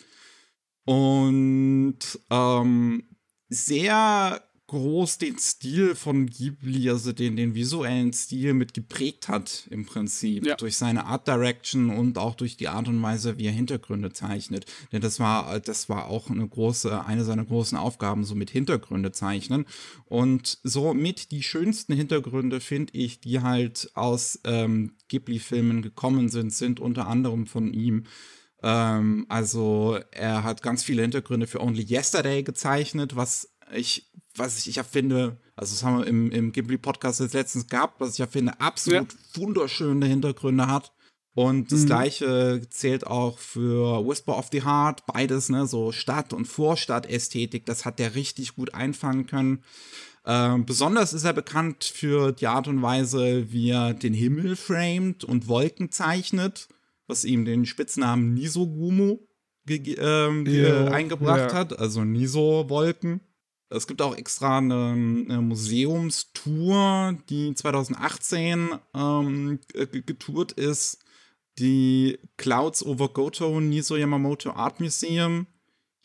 Und ähm, sehr groß den Stil von Ghibli, also den, den visuellen Stil mit geprägt hat im Prinzip. Ja. Durch seine Art Direction und auch durch die Art und Weise, wie er Hintergründe zeichnet. Denn das war, das war auch eine große, eine seiner großen Aufgaben, so mit Hintergründe zeichnen. Und so mit die schönsten Hintergründe, finde ich, die halt aus ähm, Ghibli-Filmen gekommen sind, sind unter anderem von ihm. Ähm, also er hat ganz viele Hintergründe für Only Yesterday gezeichnet, was ich, was ich, ich ja finde, also das haben wir im, im Ghibli-Podcast jetzt letztens gehabt, was ich ja finde, absolut wunderschöne Hintergründe hat. Und das Mhm. gleiche zählt auch für Whisper of the Heart, beides, ne, so Stadt- und Vorstadt-Ästhetik, das hat der richtig gut einfangen können. Ähm, besonders ist er bekannt für die Art und Weise, wie er den Himmel framet und Wolken zeichnet, was ihm den Spitznamen Nisogumo ähm, Jo, eingebracht ja. hat, also Niso-Wolken. Es gibt auch extra eine, eine Museumstour, die 2018 ähm, getourt ist, die Clouds over Goto Niso Yamamoto Art Museum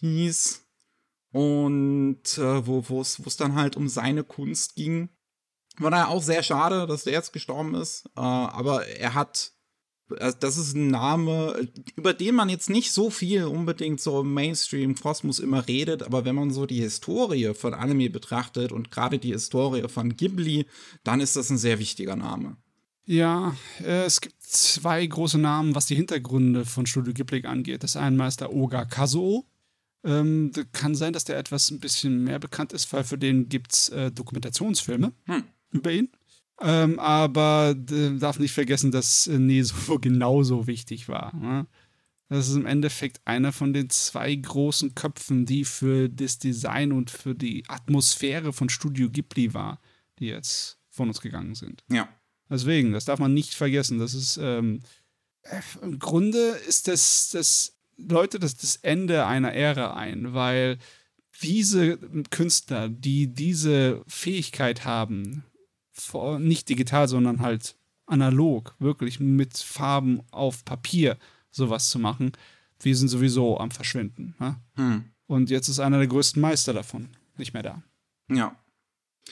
hieß. Und äh, wo es dann halt um seine Kunst ging. War daher auch sehr schade, dass der jetzt gestorben ist, äh, aber er hat das ist ein Name, über den man jetzt nicht so viel unbedingt so im Mainstream-Kosmos immer redet, aber wenn man so die Historie von Anime betrachtet und gerade die Historie von Ghibli, dann ist das ein sehr wichtiger Name. Ja, äh, es gibt zwei große Namen, was die Hintergründe von Studio Ghibli angeht. Das eine ist der Oga Kazuo. Ähm, kann sein, dass der etwas ein bisschen mehr bekannt ist, weil für den gibt es äh, Dokumentationsfilme Hm. über ihn. Ähm, aber d- darf nicht vergessen, dass äh, Neso (laughs) genauso wichtig war. Ne? Das ist im Endeffekt einer von den zwei großen Köpfen, die für das Design und für die Atmosphäre von Studio Ghibli war, die jetzt von uns gegangen sind. Ja. Deswegen, das darf man nicht vergessen. Das ist ähm, äh, im Grunde ist das, das läutet das, das Ende einer Ära ein, weil diese Künstler, die diese Fähigkeit haben, nicht digital, sondern halt analog, wirklich mit Farben auf Papier sowas zu machen, wir sind sowieso am Verschwinden. Ne? Hm. Und jetzt ist einer der größten Meister davon nicht mehr da. Ja.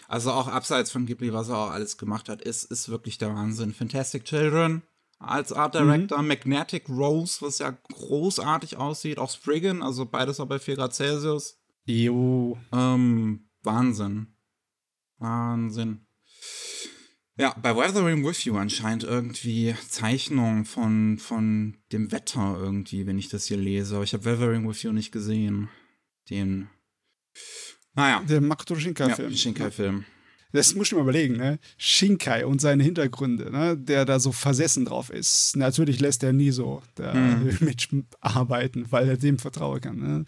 Also auch abseits von Ghibli, was er auch alles gemacht hat, ist, ist wirklich der Wahnsinn. Fantastic Children als Art Director, Magnetic Rose, was ja großartig aussieht, auch Spriggan, also beides auch bei 4 Grad Celsius. Jo. Ähm, Wahnsinn. Wahnsinn. Ja, bei Weathering With You anscheinend irgendwie Zeichnungen von, von dem Wetter irgendwie, wenn ich das hier lese. Aber ich habe Weathering With You nicht gesehen. Den. Naja. Der Makoto Shinkai-Film. Ja, Shinkai-Film. Das muss ich mir überlegen, ne? Shinkai und seine Hintergründe, ne? Der da so versessen drauf ist. Natürlich lässt er nie so da Mhm. (laughs) mitarbeiten, weil er dem vertrauen kann. Ne?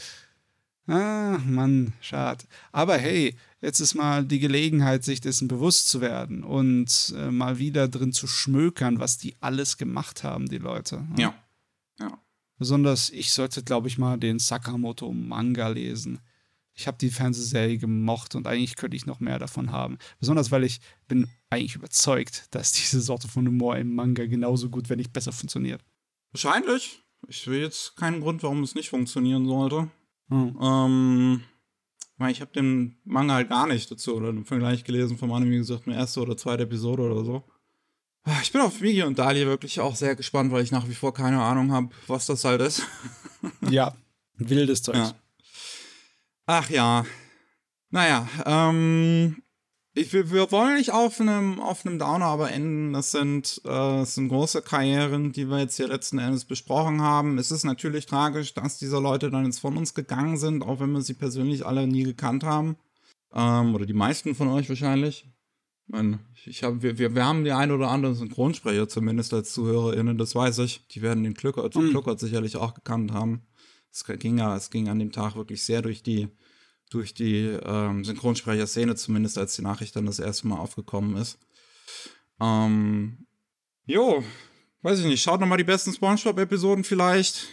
Ah, Mann, schade. Aber hey, jetzt ist mal die Gelegenheit, sich dessen bewusst zu werden und äh, mal wieder drin zu schmökern, was die alles gemacht haben, die Leute. Ja. Ja. Besonders ich sollte, glaube ich, mal den Sakamoto-Manga lesen. Ich habe die Fernsehserie gemocht und eigentlich könnte ich noch mehr davon haben. Besonders weil ich bin eigentlich überzeugt, dass diese Sorte von Humor im Manga genauso gut, wenn nicht besser funktioniert. Wahrscheinlich. Ich sehe jetzt keinen Grund, warum es nicht funktionieren sollte. Hm. Ähm, ich habe den Manga halt gar nicht dazu oder im Vergleich gelesen vom Anime, wie gesagt, eine erste oder zweite Episode oder so. Ah, ich bin auf Migi und Dali wirklich auch sehr gespannt, weil ich nach wie vor keine Ahnung habe, was das halt ist. (laughs) ja, wildes Zeug. Ja. Ach ja. Naja, ähm, ich, wir, wollen nicht auf einem, auf einem Downer aber enden. Das sind, äh, das sind große Karrieren, die wir jetzt hier letzten Endes besprochen haben. Es ist natürlich tragisch, dass diese Leute dann jetzt von uns gegangen sind, auch wenn wir sie persönlich alle nie gekannt haben. Ähm, oder die meisten von euch wahrscheinlich. Ich, meine, ich hab, wir, wir, wir haben die ein oder andere Synchronsprecher zumindest als ZuhörerInnen, das weiß ich. Die werden den Glückert, mhm. Glückert sicherlich auch gekannt haben. Es ging ja, es ging an dem Tag wirklich sehr durch die, durch die ähm, Synchronsprecher-Szene, zumindest als die Nachricht dann das erste Mal aufgekommen ist. Ähm, jo, weiß ich nicht, schaut nochmal die besten Spongebob-Episoden vielleicht.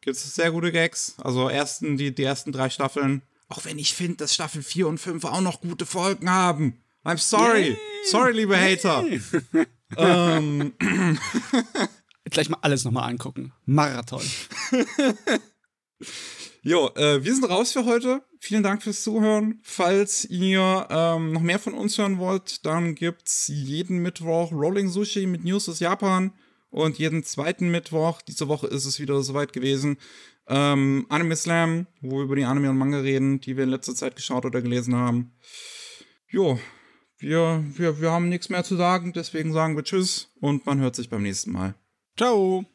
Gibt es sehr gute Gags. Also ersten, die, die ersten drei Staffeln. Auch wenn ich finde, dass Staffel 4 und 5 auch noch gute Folgen haben. I'm sorry. Yay. Sorry, liebe Hater. (laughs) ähm. Gleich mal alles nochmal angucken. Marathon. (laughs) jo, äh, wir sind raus für heute. Vielen Dank fürs Zuhören. Falls ihr ähm, noch mehr von uns hören wollt, dann gibt's jeden Mittwoch Rolling Sushi mit News aus Japan. Und jeden zweiten Mittwoch, diese Woche ist es wieder soweit gewesen, ähm, Anime Slam, wo wir über die Anime und Manga reden, die wir in letzter Zeit geschaut oder gelesen haben. Jo, wir, wir, wir haben nichts mehr zu sagen, deswegen sagen wir Tschüss und man hört sich beim nächsten Mal. Ciao!